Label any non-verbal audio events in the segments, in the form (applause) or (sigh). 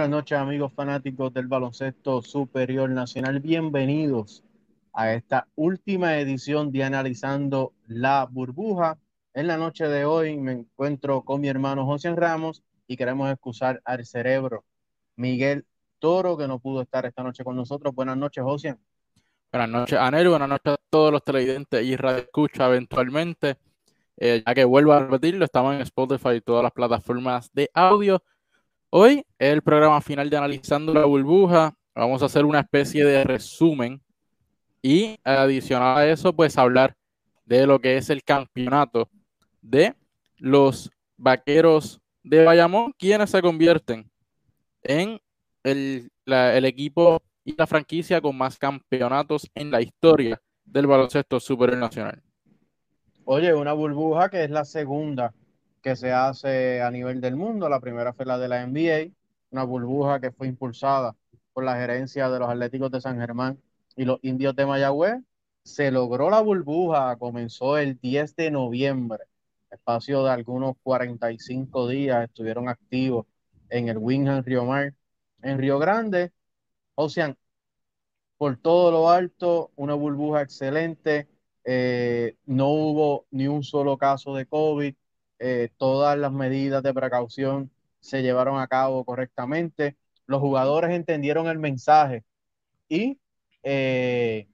Buenas noches amigos fanáticos del baloncesto superior nacional. Bienvenidos a esta última edición de Analizando la Burbuja. En la noche de hoy me encuentro con mi hermano José Ramos y queremos excusar al cerebro Miguel Toro que no pudo estar esta noche con nosotros. Buenas noches, José. Buenas noches, Anel. Buenas noches a todos los televidentes y radio escucha eventualmente. Eh, ya que vuelvo a repetirlo, estamos en Spotify y todas las plataformas de audio. Hoy es el programa final de Analizando la Burbuja. Vamos a hacer una especie de resumen y adicional a eso, pues hablar de lo que es el campeonato de los vaqueros de Bayamón, quienes se convierten en el, el equipo y la franquicia con más campeonatos en la historia del baloncesto superior nacional. Oye, una burbuja que es la segunda que se hace a nivel del mundo. La primera fue la de la NBA, una burbuja que fue impulsada por la gerencia de los Atléticos de San Germán y los Indios de Mayagüez. Se logró la burbuja, comenzó el 10 de noviembre, espacio de algunos 45 días, estuvieron activos en el Wingham Río Mar, en Río Grande. Ocean, por todo lo alto, una burbuja excelente. Eh, no hubo ni un solo caso de COVID, eh, todas las medidas de precaución se llevaron a cabo correctamente, los jugadores entendieron el mensaje y eh,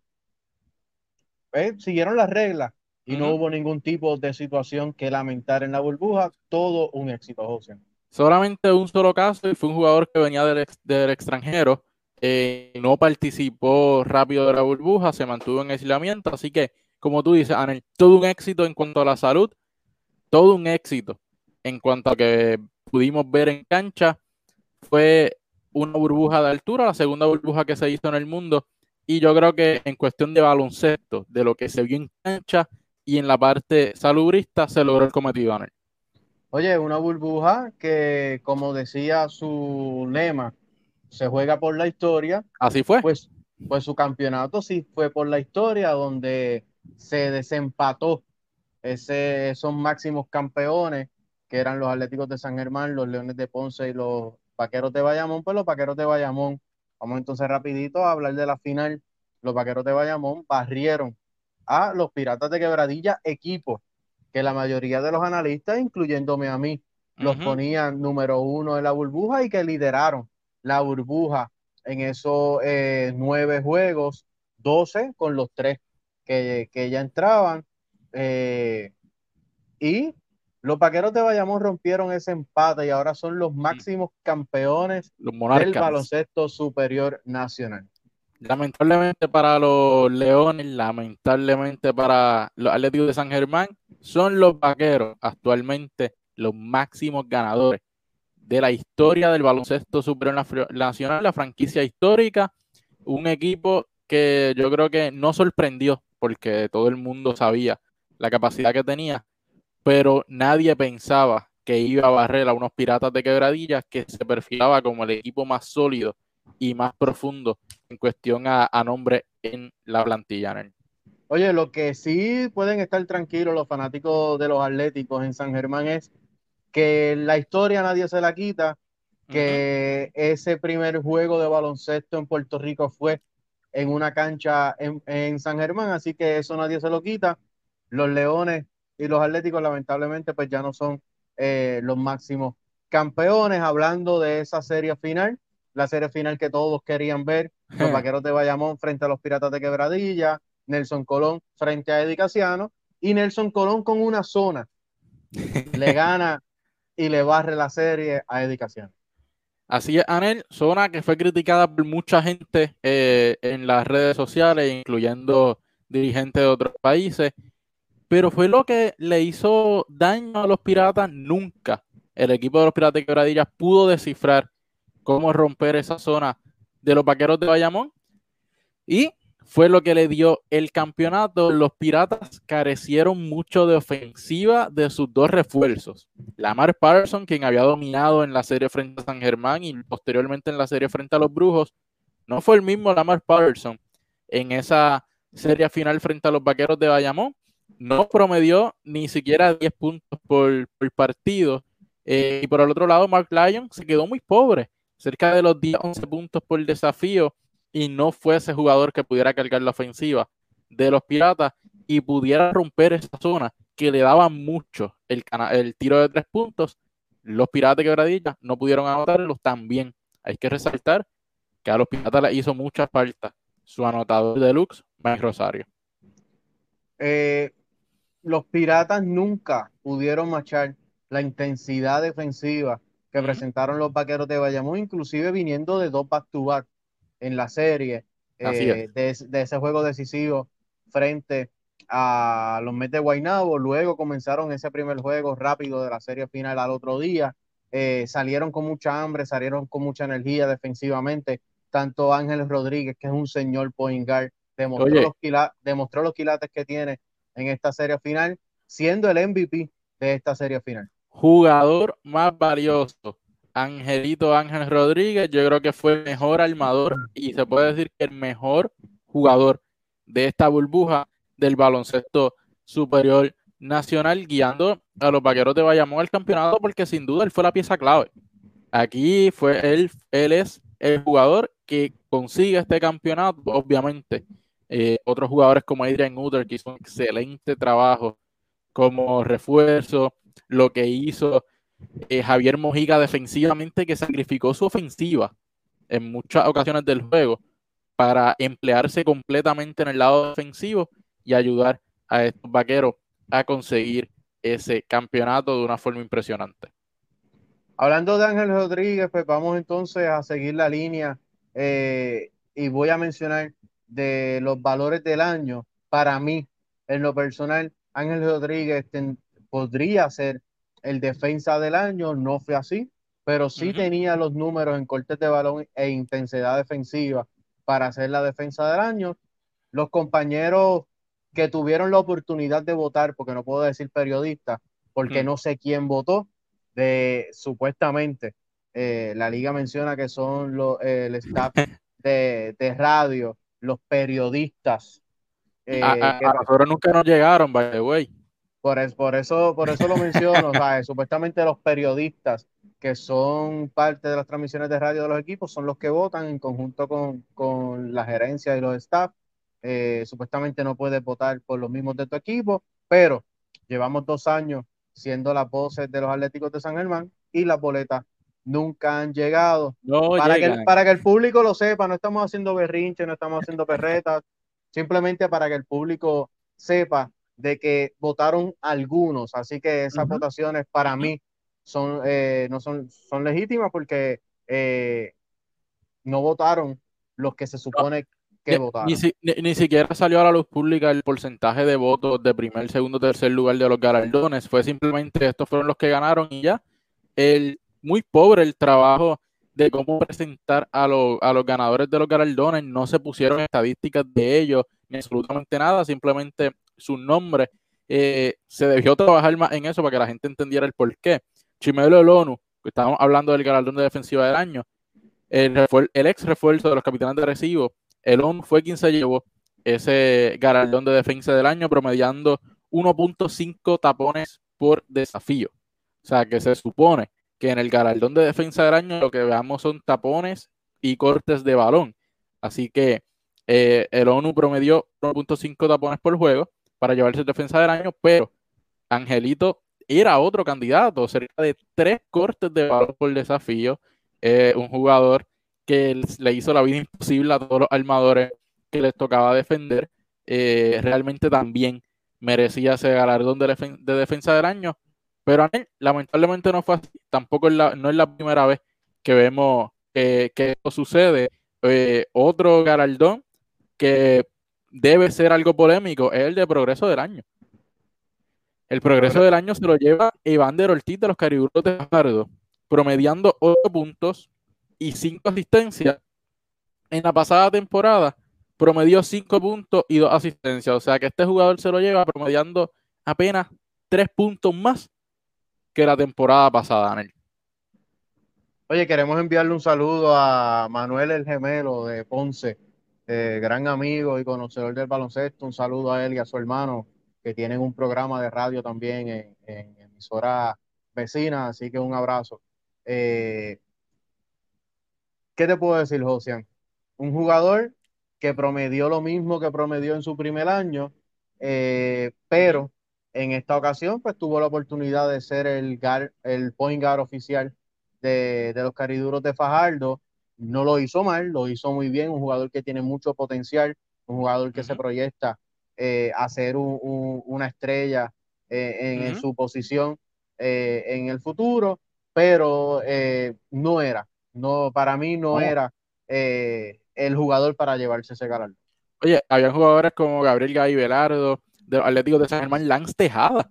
eh, siguieron las reglas y no hubo ningún tipo de situación que lamentar en la burbuja, todo un éxito, José. Solamente un solo caso y fue un jugador que venía del, del extranjero, no participó rápido de la burbuja, se mantuvo en aislamiento, así que como tú dices, Anel, todo un éxito en cuanto a la salud todo un éxito en cuanto a que pudimos ver en cancha. Fue una burbuja de altura, la segunda burbuja que se hizo en el mundo. Y yo creo que en cuestión de baloncesto, de lo que se vio en cancha y en la parte salubrista, se logró el cometido. Oye, una burbuja que, como decía su lema, se juega por la historia. Así fue. Pues, pues su campeonato sí fue por la historia, donde se desempató ese, esos máximos campeones que eran los Atléticos de San Germán, los Leones de Ponce y los Vaqueros de Bayamón, pues los Vaqueros de Bayamón, vamos entonces rapidito a hablar de la final, los Vaqueros de Bayamón barrieron a los Piratas de Quebradilla, equipo que la mayoría de los analistas, incluyéndome a mí, los ponían número uno en la burbuja y que lideraron la burbuja en esos eh, nueve juegos, doce con los tres que, que ya entraban. Eh, y los vaqueros de Bayamón rompieron ese empate y ahora son los máximos campeones del baloncesto superior nacional. Lamentablemente para los Leones, lamentablemente para los Atléticos de San Germán, son los vaqueros actualmente los máximos ganadores de la historia del baloncesto superior nacional, la franquicia histórica, un equipo que yo creo que no sorprendió porque todo el mundo sabía la capacidad que tenía, pero nadie pensaba que iba a barrer a unos piratas de quebradillas que se perfilaba como el equipo más sólido y más profundo en cuestión a, nombre en la plantilla. Oye, lo que sí pueden estar tranquilos los fanáticos de los Atléticos en San Germán es que la historia nadie se la quita, que ese primer juego de baloncesto en Puerto Rico fue en una cancha en, en San Germán, así que eso nadie se lo quita los Leones y los Atléticos lamentablemente pues ya no son eh, los máximos campeones. Hablando de esa serie final, la serie final que todos querían ver, (laughs) los Vaqueros de Bayamón frente a los Piratas de Quebradilla, Nelson Colón frente a Edicaciano y Nelson Colón con una zona (laughs) le gana y le barre la serie a Edicaciano. Así es, Anel, zona que fue criticada por mucha gente eh, en las redes sociales, incluyendo dirigentes de otros países pero fue lo que le hizo daño a los piratas. Nunca el equipo de los piratas de quebradillas pudo descifrar cómo romper esa zona de los vaqueros de Bayamón. Y fue lo que le dio el campeonato. Los piratas carecieron mucho de ofensiva de sus dos refuerzos. Lamar Patterson, quien había dominado en la serie frente a San Germán y posteriormente en la serie frente a los Brujos, no fue el mismo Lamar Patterson en esa serie final frente a los vaqueros de Bayamón no promedió ni siquiera 10 puntos por, partido. Eh, y por el otro lado, Mark Lyon se quedó muy pobre cerca de los 10, 11 puntos por desafío y no fue ese jugador que pudiera cargar la ofensiva de los Piratas y pudiera romper esa zona que le daba mucho el, tiro de tres puntos, los Piratas de Quebradilla no pudieron anotarlos también. Hay que resaltar que a los Piratas le hizo mucha falta su anotador deluxe, Mike Rosario. Eh, los Piratas nunca pudieron marchar la intensidad defensiva que presentaron los Vaqueros de Bayamón, inclusive viniendo de dos back-to-back en la serie eh, de, ese juego decisivo frente a los Mets de Guaynabo. Luego comenzaron ese primer juego rápido de la serie final al otro día. Eh, salieron con mucha hambre, salieron con mucha energía defensivamente. Tanto Ángel Rodríguez, que es un señor point guard, demostró, los, demostró los quilates que tiene en esta serie final, siendo el MVP de esta serie final. Jugador más valioso, Angelito Ángel Rodríguez, yo creo que fue el mejor armador y se puede decir que el mejor jugador de esta burbuja del baloncesto superior nacional, guiando a los vaqueros de Bayamón al campeonato, porque sin duda él fue la pieza clave. Aquí fue él, él es el jugador que consigue este campeonato, obviamente. Eh, otros jugadores como Adrian Uter, que hizo un excelente trabajo como refuerzo, lo que hizo eh, Javier Mojica defensivamente, que sacrificó su ofensiva en muchas ocasiones del juego para emplearse completamente en el lado defensivo y ayudar a estos vaqueros a conseguir ese campeonato de una forma impresionante. Hablando de Ángel Rodríguez, pues vamos entonces a seguir la línea eh, y voy a mencionar de los valores del año. Para mí, en lo personal, Ángel Rodríguez podría ser el defensa del año, no fue así, pero sí tenía los números en cortes de balón e intensidad defensiva para ser la defensa del año. Los compañeros que tuvieron la oportunidad de votar, porque no puedo decir periodista, porque no sé quién votó, de supuestamente eh, la liga menciona que son los, el staff (laughs) de, radio, los periodistas. Eh, a, nosotros nunca nos llegaron, by the way. Por, por, eso, por eso lo menciono, (laughs) supuestamente los periodistas que son parte de las transmisiones de radio de los equipos son los que votan en conjunto con, con la gerencia y los staff eh, supuestamente no puedes votar por los mismos de tu equipo, pero llevamos dos años siendo las voces de los Atléticos de San Germán y las boletas nunca han llegado. para, que, para que el público lo sepa, no estamos haciendo berrinche, no estamos haciendo perretas, simplemente para que el público sepa de que votaron algunos, así que esas votaciones para mí son, eh, no son, son legítimas porque eh, no votaron los que se supone ni, siquiera salió a la luz pública el porcentaje de votos de primer, segundo, tercer lugar de los galardones. Fue simplemente estos fueron los que ganaron y ya. El, muy pobre el trabajo de cómo presentar a, a los ganadores de los galardones. No se pusieron estadísticas de ellos ni absolutamente nada. Simplemente su nombre. Eh, se debió trabajar más en eso para que la gente entendiera el por qué. Chimelo Lonu, que estábamos hablando del galardón de defensiva del año, el, el ex refuerzo de los capitanes de recibo Elon fue quien se llevó ese galardón de defensa del año, promediando 1.5 tapones por desafío. O sea, que se supone que en el galardón de defensa del año lo que veamos son tapones y cortes de balón. Así que eh, el ONU promedió 1.5 tapones por juego para llevarse defensa del año, pero Angelito era otro candidato, cerca de tres cortes de balón por desafío. Eh, un jugador que le hizo la vida imposible a todos los armadores que les tocaba defender. Eh, realmente también merecía ese galardón de, defensa del año, pero a él lamentablemente no fue así. Tampoco es la, no es la primera vez que vemos que esto sucede. Eh, otro galardón que debe ser algo polémico es el de progreso del año. El progreso del año se lo lleva Evander Ortiz de los Cariburos de Fajardo, promediando 8 puntos, y 5 asistencias. En la pasada temporada promedió 5 puntos y 2 asistencias. O sea que este jugador se lo lleva promediando apenas 3 puntos más que la temporada pasada, Anel. Oye, queremos enviarle un saludo a Manuel el Gemelo de Ponce, eh, gran amigo y conocedor del baloncesto. Un saludo a él y a su hermano, que tienen un programa de radio también en, emisora vecina. Así que un abrazo. Eh, ¿qué te puedo decir, Josian? Un jugador que promedió lo mismo que promedió en su primer año, eh, pero en esta ocasión pues tuvo la oportunidad de ser el, el point guard oficial de, los cariduros de Fajardo. No lo hizo mal, lo hizo muy bien, un jugador que tiene mucho potencial, un jugador que se proyecta eh, a ser una estrella eh, en, su posición eh, en el futuro, pero no era, no, para mí no, era el jugador para llevarse ese galardón. Oye, había jugadores como Gabriel Gay Velardo, de los Atléticos de San Germán, Lance Tejada.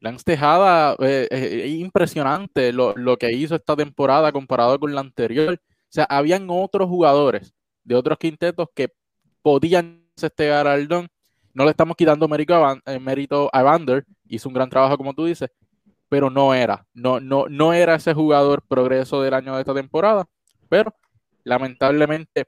Lance Tejada, es impresionante lo, lo, que hizo esta temporada comparado con la anterior. O sea, habían otros jugadores de otros quintetos que podían este galardón. No le estamos quitando mérito a, eh, mérito a Evander, hizo un gran trabajo como tú dices, pero no era, no, no, no era ese jugador progreso del año de esta temporada, pero lamentablemente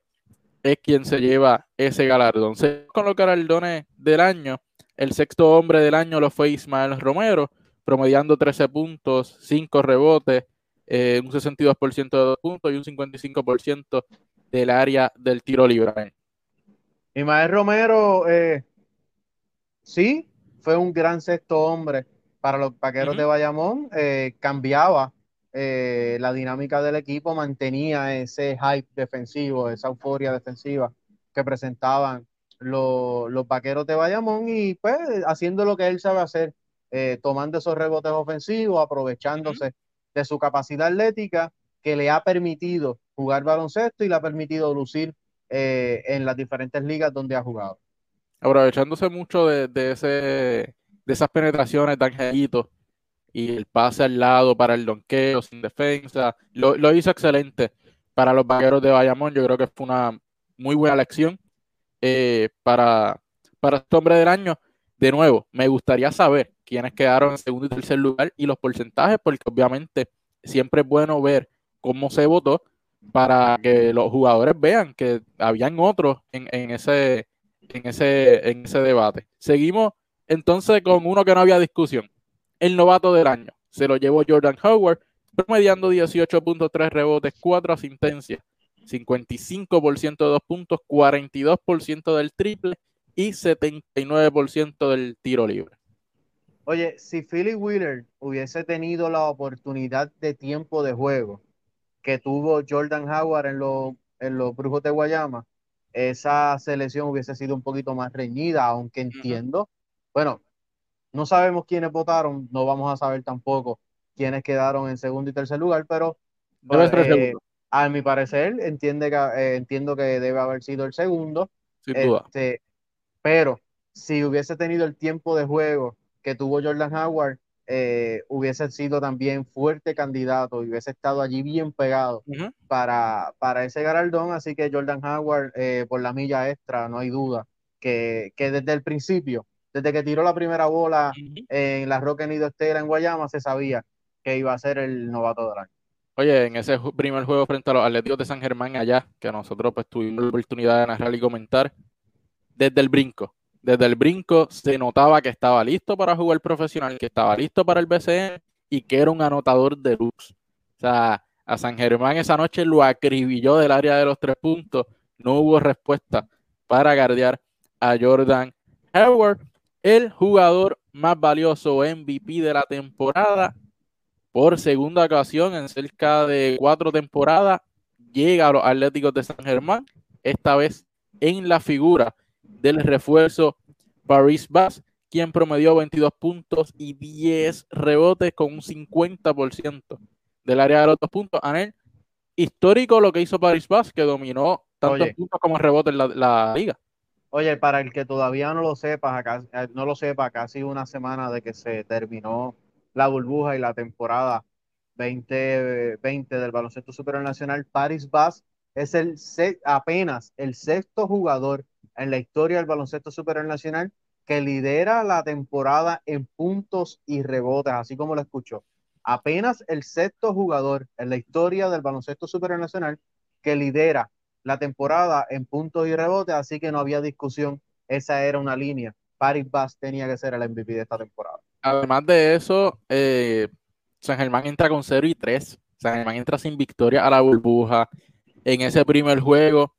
es quien se lleva ese galardón. con los galardones del año, el sexto hombre del año lo fue Ismael Romero, promediando 13 puntos, 5 rebotes, eh, un 62% de dos puntos y un 55% del área del tiro libre. Ismael Romero, eh, sí, fue un gran sexto hombre. Para los vaqueros de Bayamón, eh, cambiaba eh, la dinámica del equipo, mantenía ese hype defensivo, esa euforia defensiva que presentaban los, vaqueros de Bayamón y pues haciendo lo que él sabe hacer, tomando esos rebotes ofensivos, aprovechándose de su capacidad atlética que le ha permitido jugar baloncesto y le ha permitido lucir eh, en las diferentes ligas donde ha jugado. Aprovechándose mucho de, ese, de esas penetraciones de Angelito y el pase al lado para el donqueo sin defensa, lo, hizo excelente para los vaqueros de Bayamón. Yo creo que fue una muy buena lección eh, para, para este hombre del año. De nuevo, me gustaría saber quiénes quedaron en segundo y tercer lugar y los porcentajes, porque obviamente siempre es bueno ver cómo se votó para que los jugadores vean que habían otros en, ese, en, ese, en ese debate. Seguimos entonces con uno que no había discusión. El novato del año. Se lo llevó Jordan Howard, promediando 18.3 rebotes, 4 asistencias, 55% de dos puntos, 42% del triple y 79% del tiro libre. Oye, si Philly Wheeler hubiese tenido la oportunidad de tiempo de juego que tuvo Jordan Howard en, los, en los Brujos de Guayama, esa selección hubiese sido un poquito más reñida, aunque entiendo, bueno, no sabemos quiénes votaron, no vamos a saber tampoco quiénes quedaron en segundo y tercer lugar, pero eh, a mi parecer entiende que, eh, entiendo que debe haber sido el segundo. Sin duda. Este, pero si hubiese tenido el tiempo de juego que tuvo Jordan Howard, eh, hubiese sido también fuerte candidato y hubiese estado allí bien pegado para, para ese galardón. Así que Jordan Howard, eh, por la milla extra, no hay duda, que, desde el principio, desde que tiró la primera bola en la Roque Nido Estera en Guayama, se sabía que iba a ser el novato del año. Oye, en ese primer juego frente a los Atléticos de San Germán allá, que nosotros pues tuvimos la oportunidad de narrar y comentar, desde el brinco, desde el brinco se notaba que estaba listo para jugar profesional, que estaba listo para el BCN y que era un anotador de luz. O sea, a San Germán esa noche lo acribilló del área de los tres puntos. No hubo respuesta para guardiar a Jordan Howard, el jugador más valioso MVP de la temporada. Por segunda ocasión en cerca de cuatro temporadas, llega a los Atléticos de San Germán, esta vez en la figura del refuerzo Paris Bass, quien promedió 22 puntos y 10 rebotes con un 50% del área de los dos puntos. Anel, histórico lo que hizo Paris Bass, que dominó tantos puntos como rebotes en la, liga. Oye, para el que todavía no lo sepa, eh, no lo sepa, casi una semana de que se terminó la burbuja y la temporada 2020 del baloncesto superior nacional, Paris Bass es el apenas el sexto jugador en la historia del baloncesto superior nacional que lidera la temporada en puntos y rebotes, así como lo escuchó. Apenas el sexto jugador en la historia del baloncesto superior nacional que lidera la temporada en puntos y rebotes, así que no había discusión. Esa era una línea. Paris Bass tenía que ser el MVP de esta temporada. Además de eso, eh, San Germán entra con 0 y 3. San Germán entra sin victoria a la burbuja. En ese primer juego,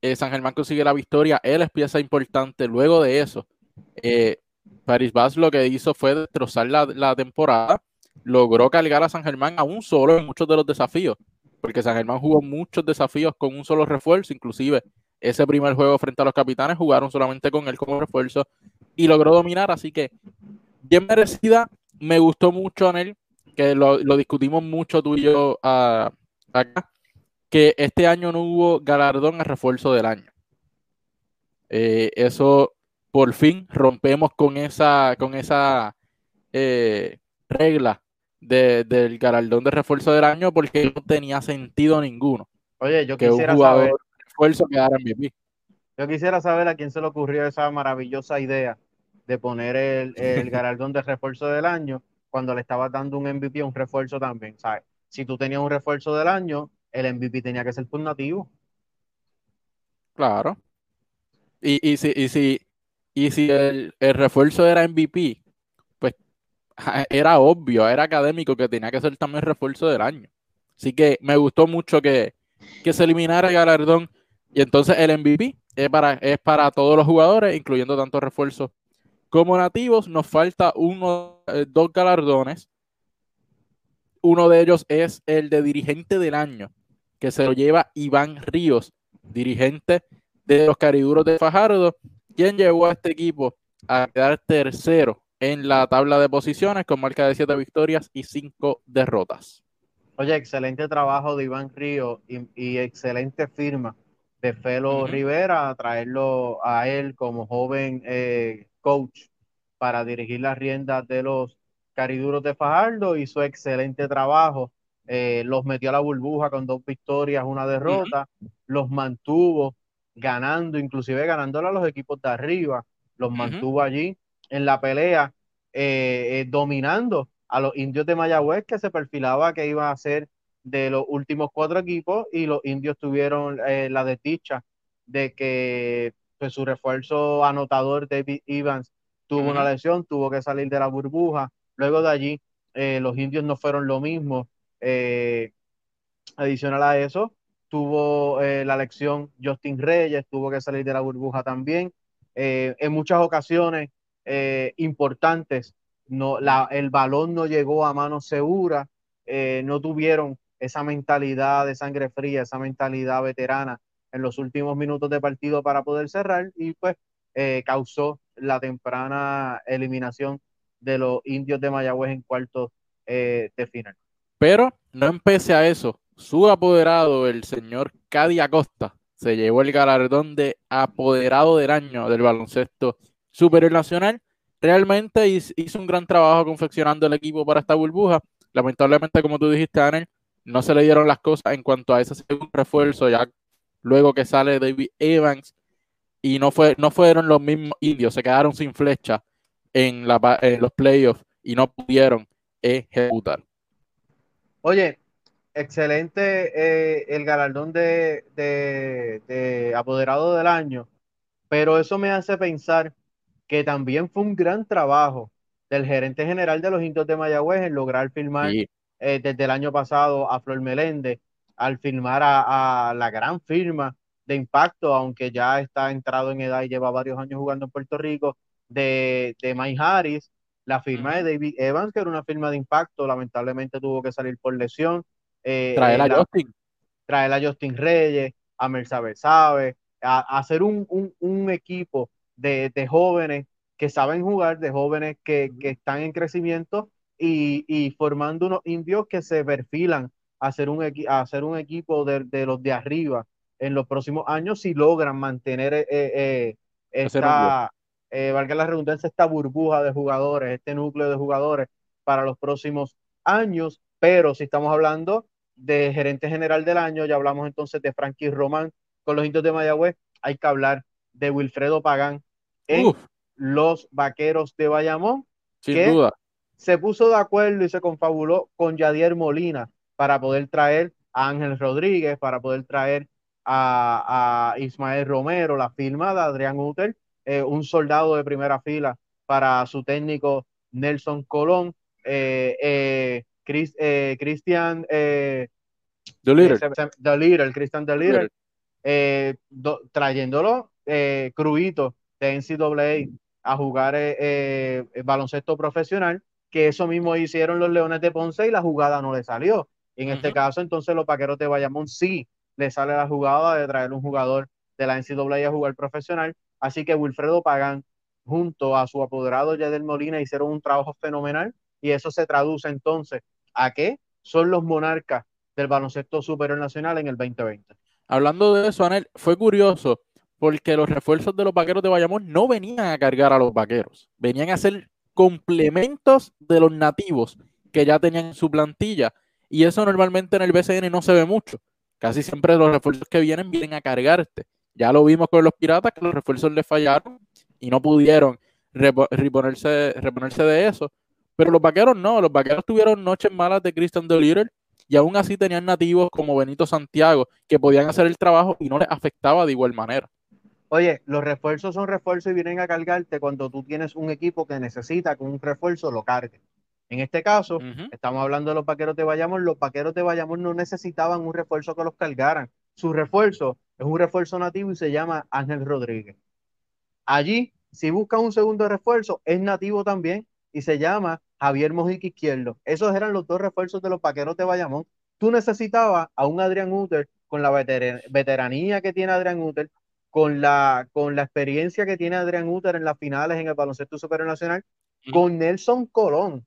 eh, San Germán consigue la victoria, él es pieza importante. Luego de eso, eh, Paris Bass lo que hizo fue destrozar la, la, temporada, logró cargar a San Germán a un solo en muchos de los desafíos, porque San Germán jugó muchos desafíos con un solo refuerzo, inclusive ese primer juego frente a los capitanes jugaron solamente con él como refuerzo y logró dominar, así que bien merecida, me gustó mucho en él, que lo, lo discutimos mucho tú y yo uh, acá, que este año no hubo galardón a refuerzo del año. Eh, eso por fin rompemos con esa, con esa eh, regla de, del galardón de refuerzo del año porque no tenía sentido ninguno. Oye, yo quisiera un saber. Refuerzo quedara MVP. Yo quisiera saber a quién se le ocurrió esa maravillosa idea de poner el, el (laughs) galardón de refuerzo del año cuando le estaba dando un MVP un refuerzo también. ¿sabes? Si tú tenías un refuerzo del año, el MVP tenía que ser por nativo. Claro. Y, y si, y si, y si el, el, refuerzo era MVP, pues era obvio, era académico que tenía que ser también refuerzo del año. Así que me gustó mucho que, que se eliminara el galardón. Y entonces el MVP es para, es para todos los jugadores, incluyendo tanto refuerzos como nativos. Nos falta uno, eh, dos galardones. Uno de ellos es el de dirigente del año, que se lo lleva Iván Ríos, dirigente de los Cariduros de Fajardo, quien llevó a este equipo a quedar tercero en la tabla de posiciones con marca de siete victorias y cinco derrotas. Oye, excelente trabajo de Iván Ríos y, y excelente firma de Felo uh -huh. Rivera, traerlo a él como joven eh, coach para dirigir las riendas de los cariduros de Fajardo. Hizo excelente trabajo. Eh, los metió a la burbuja con dos victorias, una derrota. Uh -huh. Los mantuvo ganando, inclusive ganándole a los equipos de arriba. Los uh -huh. mantuvo allí en la pelea, eh, eh, dominando a los indios de Mayagüez, que se perfilaba que iba a ser de los últimos cuatro equipos, y los indios tuvieron eh, la desdicha de que pues, su refuerzo anotador, David Evans, tuvo uh -huh. una lesión, tuvo que salir de la burbuja. Luego de allí, eh, los indios no fueron lo mismo. Eh, adicional a eso, tuvo la lección Justin Reyes, tuvo que salir de la burbuja también. en muchas ocasiones importantes, no, la, el balón no llegó a manos seguras, no tuvieron esa mentalidad de sangre fría, esa mentalidad veterana en los últimos minutos de partido para poder cerrar y pues eh, causó la temprana eliminación de los indios de Mayagüez en cuartos eh, de final. Pero no empecé a eso. Su apoderado, el señor Cadi Acosta, se llevó el galardón de apoderado del año del baloncesto superior nacional. Realmente hizo un gran trabajo confeccionando el equipo para esta burbuja. Lamentablemente, como tú dijiste, Anel, no se le dieron las cosas en cuanto a ese segundo refuerzo, ya luego que sale David Evans, y no, fue, no fueron los mismos indios, se quedaron sin flecha en, la, en los playoffs y no pudieron ejecutar. Oye, excelente eh, el galardón de, de, de, apoderado del año, pero eso me hace pensar que también fue un gran trabajo del gerente general de los indios de Mayagüez en lograr firmar sí. Eh, desde el año pasado a Flor Meléndez, al firmar a, a la gran firma de impacto, aunque ya está entrado en edad y lleva varios años jugando en Puerto Rico, de, de Mike Harris, la firma de David Evans, que era una firma de impacto, lamentablemente tuvo que salir por lesión. Eh, traer a la, Justin. Traer a Justin Reyes, a Mersabe Sabe, a, a, hacer un, un, un equipo de, de, jóvenes que saben jugar, de jóvenes que, que están en crecimiento y, y, formando unos indios que se perfilan a hacer un, a hacer un equipo de, de los de arriba en los próximos años si logran mantener eh, eh, esta, eh, valga la redundancia, esta burbuja de jugadores, este núcleo de jugadores para los próximos años. Pero si estamos hablando de gerente general del año, ya hablamos entonces de Frankie Román con los indios de Mayagüez, hay que hablar de Wilfredo Pagán en Uf. los vaqueros de Bayamón, Sin que duda. Se puso de acuerdo y se confabuló con Yadier Molina para poder traer a Ángel Rodríguez, para poder traer a, a Ismael Romero, la firma de Adrián Uter, eh, un soldado de primera fila para su técnico Nelson Colón, eh, eh, Chris, Cristian The Leader. The Leader, Christian The Leader, eh, trayéndolo eh, cruito de NCAA a jugar eh, baloncesto profesional, que eso mismo hicieron los Leones de Ponce y la jugada no le salió. En este caso, entonces los Vaqueros de Bayamón sí le sale la jugada de traer un jugador de la NCAA a jugar profesional. Así que Wilfredo Pagán, junto a su apoderado Yadel Molina, hicieron un trabajo fenomenal y eso se traduce entonces a que son los monarcas del baloncesto superior nacional en el 2020. Hablando de eso, Anel, fue curioso porque los refuerzos de los vaqueros de Bayamón no venían a cargar a los vaqueros, venían a ser complementos de los nativos que ya tenían en su plantilla. Y eso normalmente en el BCN no se ve mucho. Casi siempre los refuerzos que vienen vienen a cargarte. Ya lo vimos con los piratas que los refuerzos les fallaron y no pudieron reponerse, reponerse de eso. Pero los vaqueros no, los vaqueros tuvieron noches malas de Christian De y aún así tenían nativos como Benito Santiago que podían hacer el trabajo y no les afectaba de igual manera. Oye, los refuerzos son refuerzos y vienen a cargarte cuando tú tienes un equipo que necesita que un refuerzo lo cargue. En este caso, estamos hablando de los vaqueros de Bayamón. Los vaqueros de Bayamón no necesitaban un refuerzo que los cargaran. Su refuerzo es un refuerzo nativo y se llama Ángel Rodríguez. Allí, si buscan un segundo refuerzo, es nativo también y se llama Javier Mojica Izquierdo. Esos eran los dos refuerzos de los vaqueros de Bayamón. Tú necesitabas a un Adrián Uter con la veteranía que tiene Adrián Uter, con la, con la experiencia que tiene Adrián Uter en las finales en el baloncesto superior nacional, con Nelson Colón,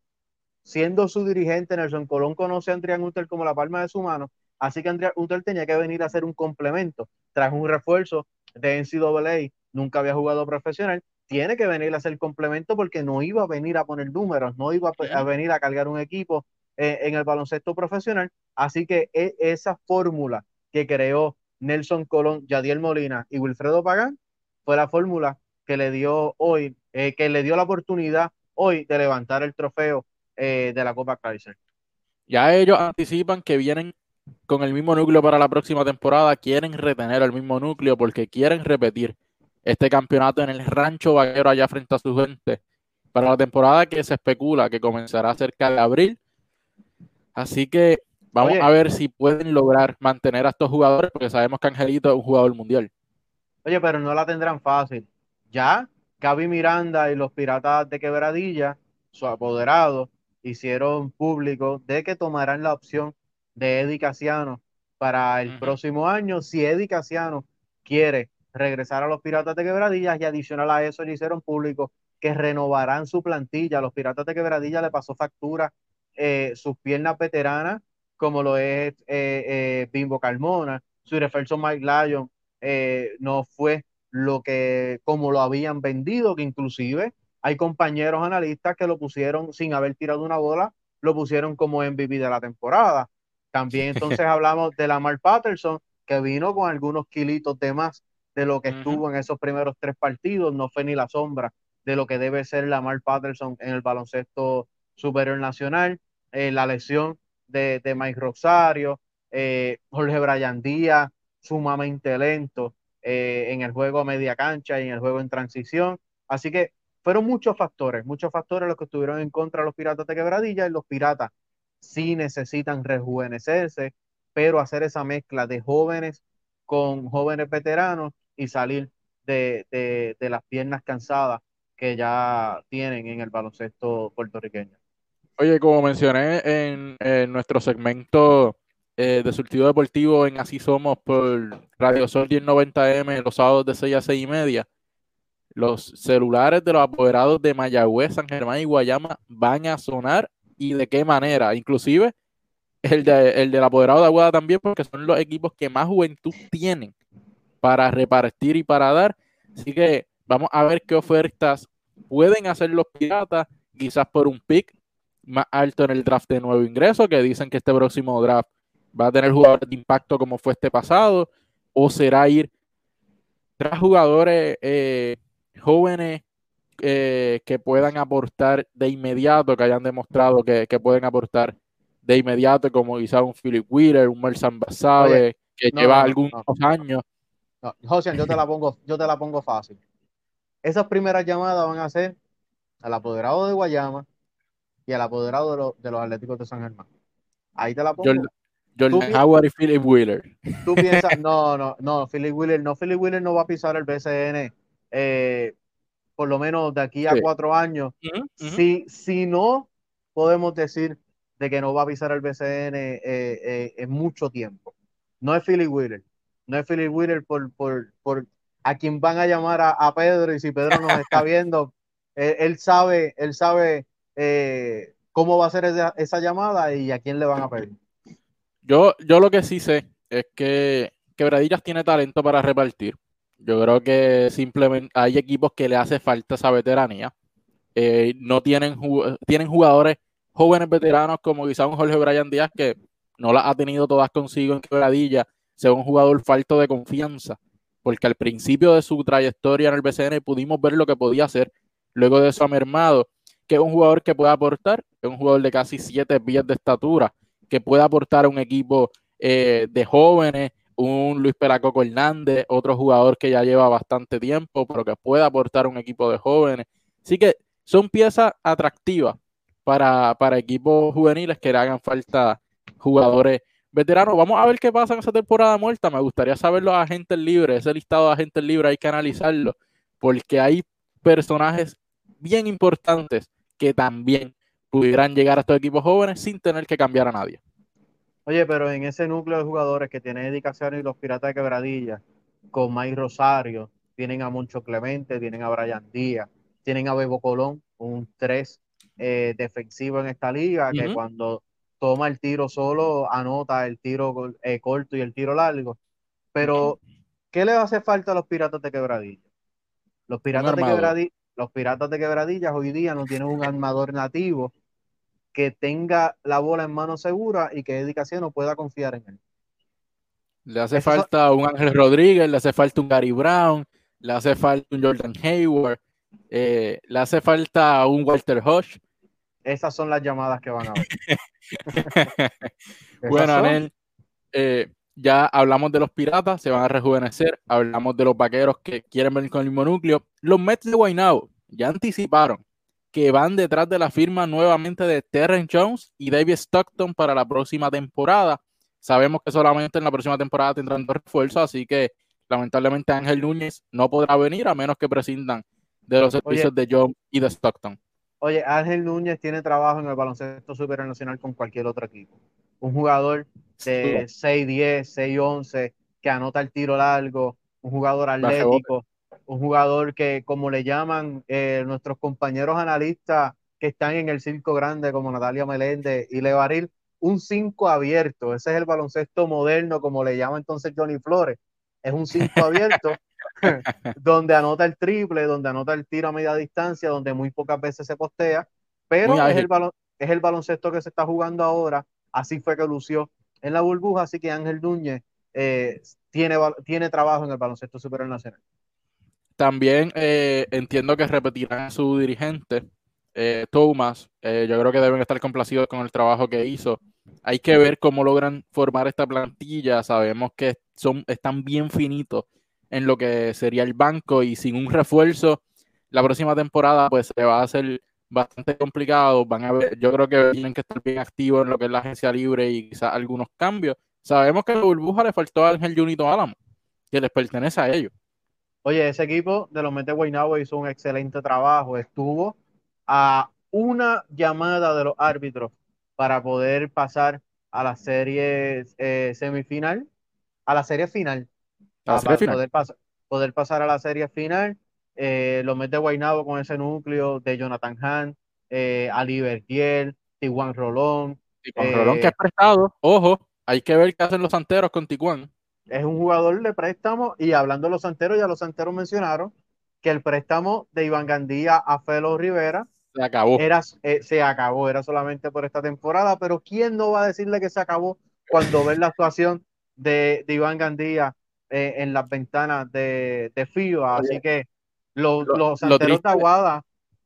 siendo su dirigente, Nelson Colón conoce a Adrián Uter como la palma de su mano, así que Adrián Uter tenía que venir a hacer un complemento, trajo un refuerzo de NCAA, nunca había jugado profesional, tiene que venir a hacer complemento porque no iba a venir a poner números, no iba a, venir a cargar un equipo eh, en el baloncesto profesional, así que e, esa fórmula que creó Nelson Colón, Yadiel Molina y Wilfredo Pagán, fue la fórmula que le dio hoy, eh, que le dio la oportunidad hoy de levantar el trofeo eh, de la Copa Kaiser. Ya ellos anticipan que vienen con el mismo núcleo para la próxima temporada, quieren retener el mismo núcleo porque quieren repetir este campeonato en el rancho vaquero allá frente a su gente para la temporada que se especula que comenzará cerca de abril. Así que Vamos a ver si pueden lograr mantener a estos jugadores, porque sabemos que Angelito es un jugador mundial. Oye, pero no la tendrán fácil. Ya Gaby Miranda y los Piratas de Quebradilla, su apoderado, hicieron público de que tomarán la opción de Eddie Casiano para el próximo año. Si Eddie Casiano quiere regresar a los Piratas de Quebradilla y adicional a eso le hicieron público que renovarán su plantilla. los Piratas de Quebradilla le pasó factura eh, sus piernas veteranas como lo es eh, eh, Bimbo Carmona, su refuerzo Mike Lyon eh, no fue lo que, como lo habían vendido, que inclusive hay compañeros analistas que lo pusieron sin haber tirado una bola, lo pusieron como MVP de la temporada. También entonces hablamos de Lamar Patterson, que vino con algunos kilitos de más de lo que estuvo en esos primeros tres partidos, no fue ni la sombra de lo que debe ser Lamar Patterson en el baloncesto superior nacional. la lesión de, Mike Rosario, eh, Jorge Brian Díaz, sumamente lento eh, en el juego a media cancha y en el juego en transición. Así que fueron muchos factores, muchos factores los que estuvieron en contra de los Piratas de Quebradilla y los Piratas sí necesitan rejuvenecerse, pero hacer esa mezcla de jóvenes con jóvenes veteranos y salir de, de las piernas cansadas que ya tienen en el baloncesto puertorriqueño. Oye, como mencioné en, nuestro segmento eh, de surtido deportivo en Así Somos por Radio Sol 1090M los sábados de 6 a 6 y media, los celulares de los apoderados de Mayagüez, San Germán y Guayama van a sonar y de qué manera. Inclusive el, de, el del apoderado de Aguada también, porque son los equipos que más juventud tienen para repartir y para dar. Así que vamos a ver qué ofertas pueden hacer los piratas, quizás por un pick más alto en el draft de nuevo ingreso, que dicen que este próximo draft va a tener jugadores de impacto como fue este pasado, o será ir tras jugadores eh, jóvenes eh, que puedan aportar de inmediato, que hayan demostrado que, pueden aportar de inmediato, como quizá un Philip Wheeler, un Mersan Basabe, que lleva algunos años. José, yo te la pongo, yo te la pongo fácil. Esas primeras llamadas van a ser al apoderado de Guayama, y el apoderado de, los Atléticos de San Germán. Ahí te la pongo. Jordan Howard y Philip Wheeler. Tú piensas, (laughs) no, no, no, Philip Wheeler, no, Philip Wheeler no va a pisar el BCN eh, por lo menos de aquí a cuatro años. Si, si no, podemos decir de que no va a pisar el BCN eh, eh, en mucho tiempo. No es Philip Wheeler, no es Philip Wheeler por, por, por a quien van a llamar a, Pedro y si Pedro nos está (laughs) viendo, él, sabe, él sabe cómo va a ser esa, esa llamada y a quién le van a pedir. Yo, yo lo que sí sé es que Quebradillas tiene talento para repartir. Yo creo que simplemente hay equipos que le hace falta esa veteranía. Eh, no tienen, tienen jugadores jóvenes veteranos como quizá un Jorge Bryan Díaz que no las ha tenido todas consigo en Quebradilla, sea un jugador falto de confianza, porque al principio de su trayectoria en el BCN pudimos ver lo que podía hacer, luego de eso ha mermado, que es un jugador que puede aportar, es un jugador de casi 7 pies de estatura, que pueda aportar a un equipo eh, de jóvenes, un Luis Peracoco Hernández, otro jugador que ya lleva bastante tiempo, pero que puede aportar a un equipo de jóvenes. Así que son piezas atractivas para, para equipos juveniles que le hagan falta jugadores veteranos. Vamos a ver qué pasa en esa temporada muerta. Me gustaría saber los agentes libres, ese listado de agentes libres hay que analizarlo, porque hay personajes bien importantes que también pudieran llegar a estos equipos jóvenes sin tener que cambiar a nadie. Oye, pero en ese núcleo de jugadores que tiene dedicación y los Piratas de Quebradilla, con Mike Rosario, tienen a Moncho Clemente, tienen a Brian Díaz, tienen a Bebo Colón, un 3 eh, defensivo en esta liga, que cuando toma el tiro solo, anota el tiro eh, corto y el tiro largo. Pero, ¿qué le hace falta a los Piratas de Quebradilla? Los Piratas de Quebradilla, los Piratas de Quebradillas hoy día no tienen un armador nativo que tenga la bola en mano segura y que no pueda confiar en él. Le hace falta un Ángel Rodríguez, le hace falta un Gary Brown, le hace falta un Jordan Hayward, eh, le hace falta un Walter Hodge. Esas son las llamadas que van a ver. (laughs) bueno, Anel, eh, ya hablamos de los piratas, se van a rejuvenecer, hablamos de los vaqueros que quieren venir con el mismo núcleo. Los Mets de Guaynabo ya anticiparon que van detrás de la firma nuevamente de Terren Jones y David Stockton para la próxima temporada. Sabemos que solamente en la próxima temporada tendrán dos refuerzos, así que lamentablemente Ángel Núñez no podrá venir a menos que prescindan de los servicios de Jones y de Stockton. Oye, Ángel Núñez tiene trabajo en el baloncesto supernacional con cualquier otro equipo. Un jugador de 6'10, 6'11, que anota el tiro largo, un jugador atlético, un jugador que, como le llaman eh, nuestros compañeros analistas que están en el circo grande, como Natalia Meléndez y Levaril, un 5 abierto. Ese es el baloncesto moderno, como le llama entonces Johnny Flores. Es un 5 (laughs) abierto (laughs) donde anota el triple, donde anota el tiro a media distancia, donde muy pocas veces se postea, pero es el, es el baloncesto que se está jugando ahora. Así fue que lució en la burbuja, así que Ángel Núñez eh, tiene, tiene trabajo en el baloncesto superior nacional. También eh, entiendo que repetirán su dirigente, eh, Thomas. Yo creo que deben estar complacidos con el trabajo que hizo. Hay que ver cómo logran formar esta plantilla. Sabemos que son, están bien finitos en lo que sería el banco y sin un refuerzo, la próxima temporada pues se va a hacer bastante complicado. Van a ver, yo creo que tienen que estar bien activos en lo que es la agencia libre y quizás algunos cambios. Sabemos que a la burbuja le faltó a Ángel Junito Álamo, que les pertenece a ellos. Oye, ese equipo de los Mete Guaynabo hizo un excelente trabajo. Estuvo a una llamada de los árbitros para poder pasar a la serie eh, semifinal, a la serie final. para Poder, poder, pasar a la serie final. Eh, los Mete Guaynabo con ese núcleo de Jonathan Hahn, eh, Ali Bertiel, Tiguan Rolón. Tiguan Rolón que ha prestado, ojo, hay que ver qué hacen los santeros con Tiguan es un jugador de préstamo y hablando de los santeros, ya los santeros mencionaron que el préstamo de Iván Gandía a Felo Rivera se acabó. Era, eh, se acabó, era solamente por esta temporada, pero ¿quién no va a decirle que se acabó cuando ve la actuación de, Iván Gandía eh, en las ventanas de, de FIBA? Así que los, los santeros de Aguada,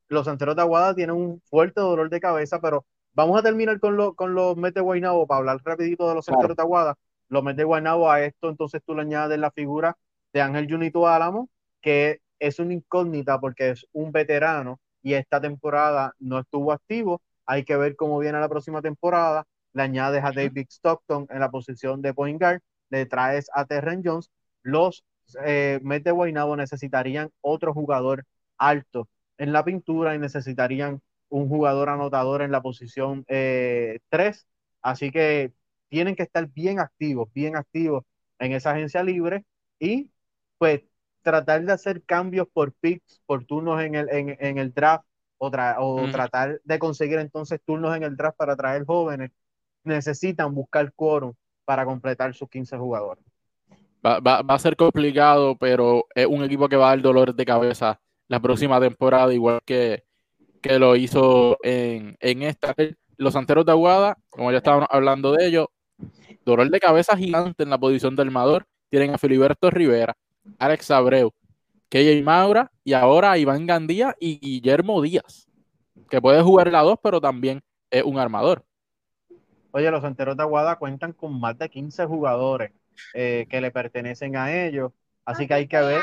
los santeros de Aguada tienen un fuerte dolor de cabeza, pero vamos a terminar con, con los Mete Guaynabo para hablar rapidito de los santeros de Aguada lo mete Guaynabo a esto, entonces tú le añades la figura de Ángel Junito Álamo, que es una incógnita porque es un veterano y esta temporada no estuvo activo. Hay que ver cómo viene la próxima temporada. le añades a David Stockton en la posición de point guard, le traes a Terren Jones, los eh, Mets de Guaynabo necesitarían otro jugador alto en la pintura y necesitarían un jugador anotador en la posición 3. Eh, Así que tienen que estar bien activos, bien activos en esa agencia libre y pues tratar de hacer cambios por picks, por turnos en el, en, el draft o, o tratar de conseguir entonces turnos en el draft para traer jóvenes. Necesitan buscar quórum para completar sus 15 jugadores. Va, a ser complicado, pero es un equipo que va a dar dolor de cabeza la próxima temporada, igual que, que lo hizo en, en esta. Los Santeros de Aguada, como ya estábamos hablando de ellos, dolor de cabeza gigante en la posición del armador. Tienen a Filiberto Rivera, Alex Abreu, KJ Maura y ahora Iván Gandía y Guillermo Díaz, que puede jugar la dos, pero también es un armador. Oye, los Santeros de Aguada cuentan con más de 15 jugadores eh, que le pertenecen a ellos. Así que hay que ver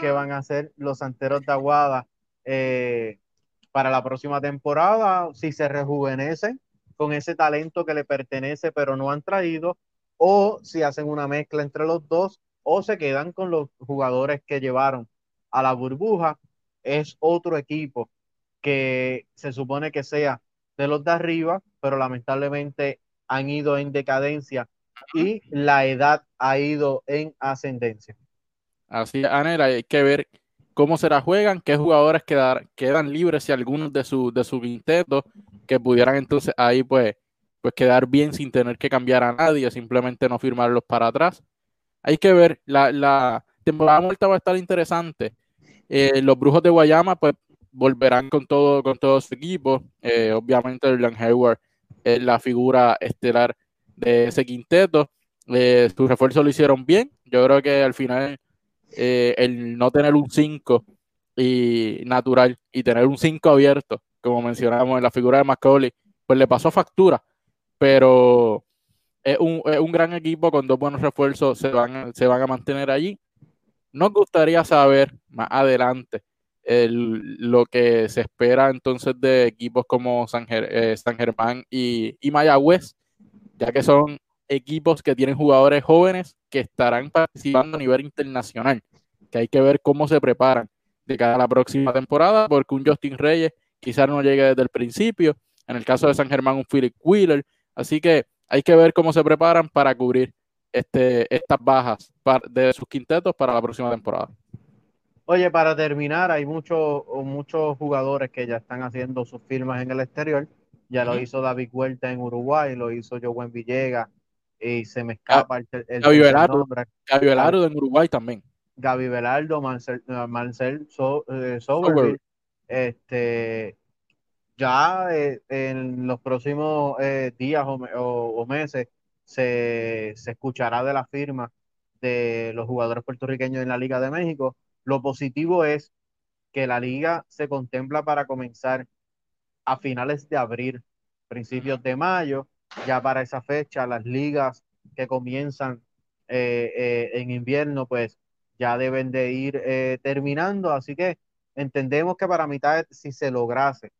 qué van a hacer los santeros de Aguada eh, para la próxima temporada, si se rejuvenecen con ese talento que le pertenece pero no han traído, o si hacen una mezcla entre los dos, o se quedan con los jugadores que llevaron a la burbuja. Es otro equipo que se supone que sea de los de arriba, pero lamentablemente han ido en decadencia y la edad ha ido en ascendencia. Así, Anel, hay que ver cómo se la juegan, qué jugadores quedar, quedan libres y algunos de su, de su quinteto que pudieran entonces ahí pues, pues quedar bien sin tener que cambiar a nadie, simplemente no firmarlos para atrás. Hay que ver, la, la temporada muerta va a estar interesante. Eh, los Brujos de Guayama pues volverán con todo, con todo su equipo. Eh, obviamente, Erlang Hayward es la figura estelar de ese quinteto. Eh, sus refuerzos lo hicieron bien. Yo creo que al final eh, el no tener un 5 y natural y tener un 5 abierto, como mencionamos en la figura de Macaulay, pues le pasó factura. Pero es un, es un gran equipo con dos buenos refuerzos, se van, se van a mantener allí. Nos gustaría saber más adelante lo que se espera entonces de equipos como San, eh, San Germán y, y Mayagüez, ya que son equipos que tienen jugadores jóvenes que estarán participando a nivel internacional, que hay que ver cómo se preparan de cara a la próxima temporada, porque un Justin Reyes quizás no llegue desde el principio, en el caso de San Germán un Philip Wheeler, así que hay que ver cómo se preparan para cubrir este, estas bajas de sus quintetos para la próxima temporada. Oye, para terminar, hay muchos muchos jugadores que ya están haciendo sus firmas en el exterior. Ya lo hizo David Huerta en Uruguay, lo hizo Joven Villegas, y se me escapa el, el, Gaby Velardo, Gaby Velardo en Uruguay también. Gaby Velardo, Marcel, Marcel eh, este, ya eh, en los próximos eh, días o, meses se, se, escuchará de la firma de los jugadores puertorriqueños en la Liga de México. Lo positivo es que la liga se contempla para comenzar a finales de abril, principios de mayo, ya para esa fecha las ligas que comienzan eh, eh, en invierno pues ya deben de ir eh, terminando, así que entendemos que para mitad, si se lograse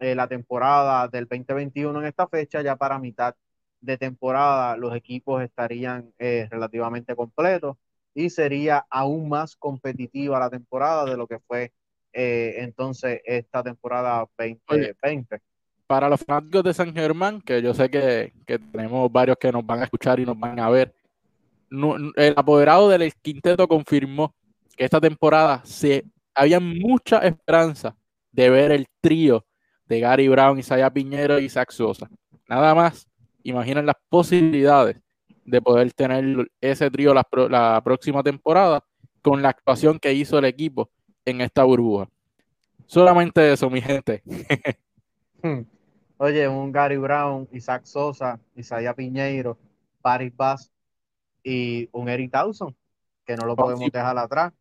la temporada del 2021 en esta fecha, ya para mitad de temporada los equipos estarían relativamente completos y sería aún más competitiva la temporada de lo que fue entonces esta temporada 2020 para los fanáticos de San Germán, que yo sé que, tenemos varios que nos van a escuchar y nos van a ver, el apoderado del quinteto confirmó que esta temporada se había mucha esperanza de ver el trío de Gary Brown, Isaiah Piñero y Isaac Sosa. Nada más, imaginen las posibilidades de poder tener ese trío la, la próxima temporada con la actuación que hizo el equipo en esta burbuja. Solamente eso, mi gente. Hmm. Oye, un Gary Brown, Isaac Sosa, Isaiah Piñeiro, Paris Bass y un Eric Dawson, que no lo podemos dejar atrás.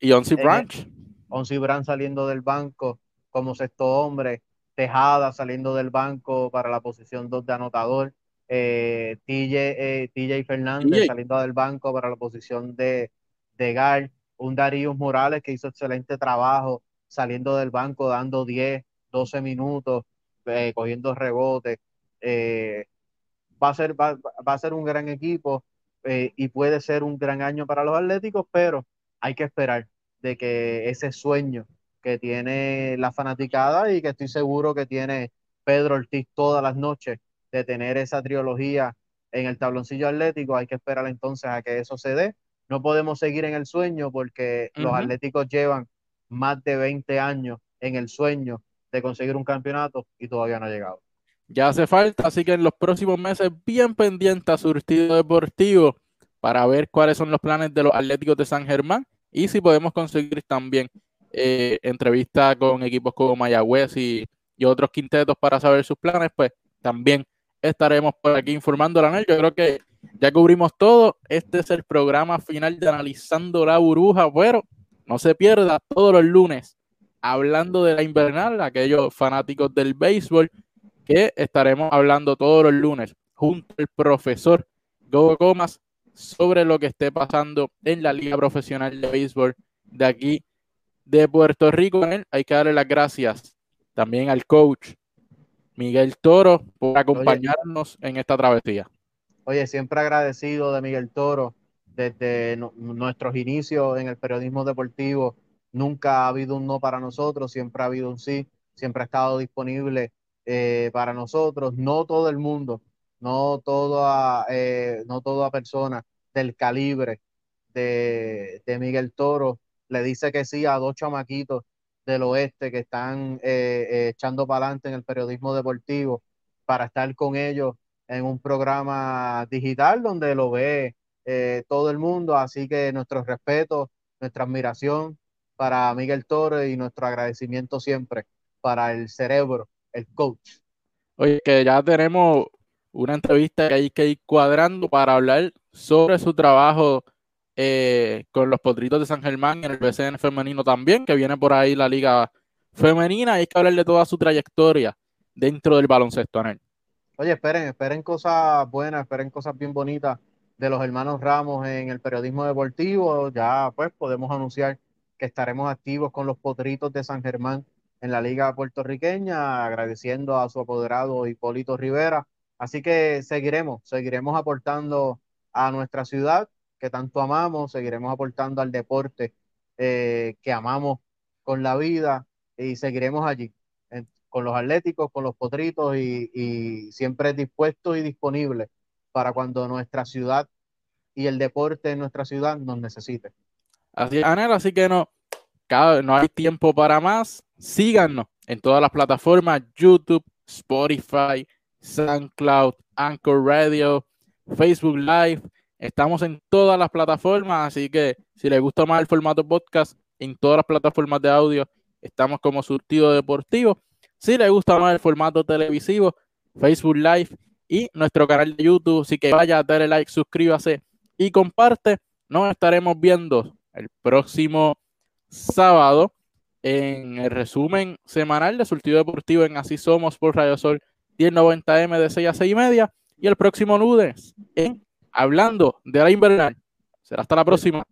Y Onsi Branch. Onsi Branch saliendo del banco como sexto hombre, Tejada saliendo del banco para la posición 2 de anotador, eh, TJ, eh, Fernández saliendo del banco para la posición de, de Gar, un Darío Morales que hizo excelente trabajo saliendo del banco, dando 10, 12 minutos, eh, cogiendo rebotes. Eh, va a ser, va, a ser un gran equipo eh, y puede ser un gran año para los Atléticos, pero hay que esperar de que ese sueño que tiene la fanaticada y que estoy seguro que tiene Pedro Ortiz todas las noches de tener esa trilogía en el tabloncillo atlético, hay que esperar entonces a que eso se dé. No podemos seguir en el sueño porque los atléticos llevan más de 20 años en el sueño de conseguir un campeonato y todavía no ha llegado. Ya hace falta, así que en los próximos meses bien pendiente a surtido deportivo para ver cuáles son los planes de los Atléticos de San Germán y si podemos conseguir también eh, entrevistas con equipos como Mayagüez y, y, otros quintetos para saber sus planes, pues también estaremos por aquí informando a Yo creo que ya cubrimos todo. Este es el programa final de Analizando la Burbuja, pero no se pierda todos los lunes hablando de la invernal, aquellos fanáticos del béisbol, que estaremos hablando todos los lunes junto al profesor Gogo Comas sobre lo que esté pasando en la Liga Profesional de Béisbol de aquí de Puerto Rico. Hay que darle las gracias también al coach Miguel Toro por acompañarnos en esta travesía. Oye, siempre agradecido de Miguel Toro desde nuestros inicios en el periodismo deportivo. Nunca ha habido un no para nosotros, siempre ha habido un sí, siempre ha estado disponible eh, para nosotros. No todo el mundo, no toda, eh, no toda persona del calibre de, de, Miguel Toro le dice que sí a dos chamaquitos del oeste que están eh, echando para adelante en el periodismo deportivo para estar con ellos en un programa digital donde lo ve eh, todo el mundo. Así que nuestro respeto, nuestra admiración para Miguel Torres y nuestro agradecimiento siempre para el cerebro, el coach. Oye, que ya tenemos una entrevista que hay que ir cuadrando para hablar sobre su trabajo eh, con los Potritos de San Germán en el BCN femenino también, que viene por ahí la liga femenina. Hay que hablar de toda su trayectoria dentro del baloncesto, Anel. Oye, esperen, esperen cosas buenas, esperen cosas bien bonitas de los hermanos Ramos en el periodismo deportivo. Ya pues podemos anunciar que estaremos activos con los Potritos de San Germán en la liga puertorriqueña, agradeciendo a su apoderado Hipólito Rivera. Así que seguiremos, seguiremos aportando a nuestra ciudad que tanto amamos, seguiremos aportando al deporte eh, que amamos con la vida y seguiremos allí con los atléticos, con los potritos y, siempre dispuestos y disponibles para cuando nuestra ciudad y el deporte en nuestra ciudad nos necesite. Así es, Anel, así que no, no hay tiempo para más. Síganos en todas las plataformas, YouTube, Spotify, SoundCloud, Anchor Radio, Facebook Live. Estamos en todas las plataformas, así que si les gusta más el formato podcast, en todas las plataformas de audio estamos como surtido deportivo. Si les gusta más el formato televisivo, Facebook Live y nuestro canal de YouTube. Así que vaya, darle like, suscríbase y comparte. Nos estaremos viendo el próximo sábado en el resumen semanal de Surtido Deportivo en Así Somos por Radio Sol 1090M de 6 a 6 y media. Y el próximo lunes en Hablando de la Invernal. Será hasta la próxima.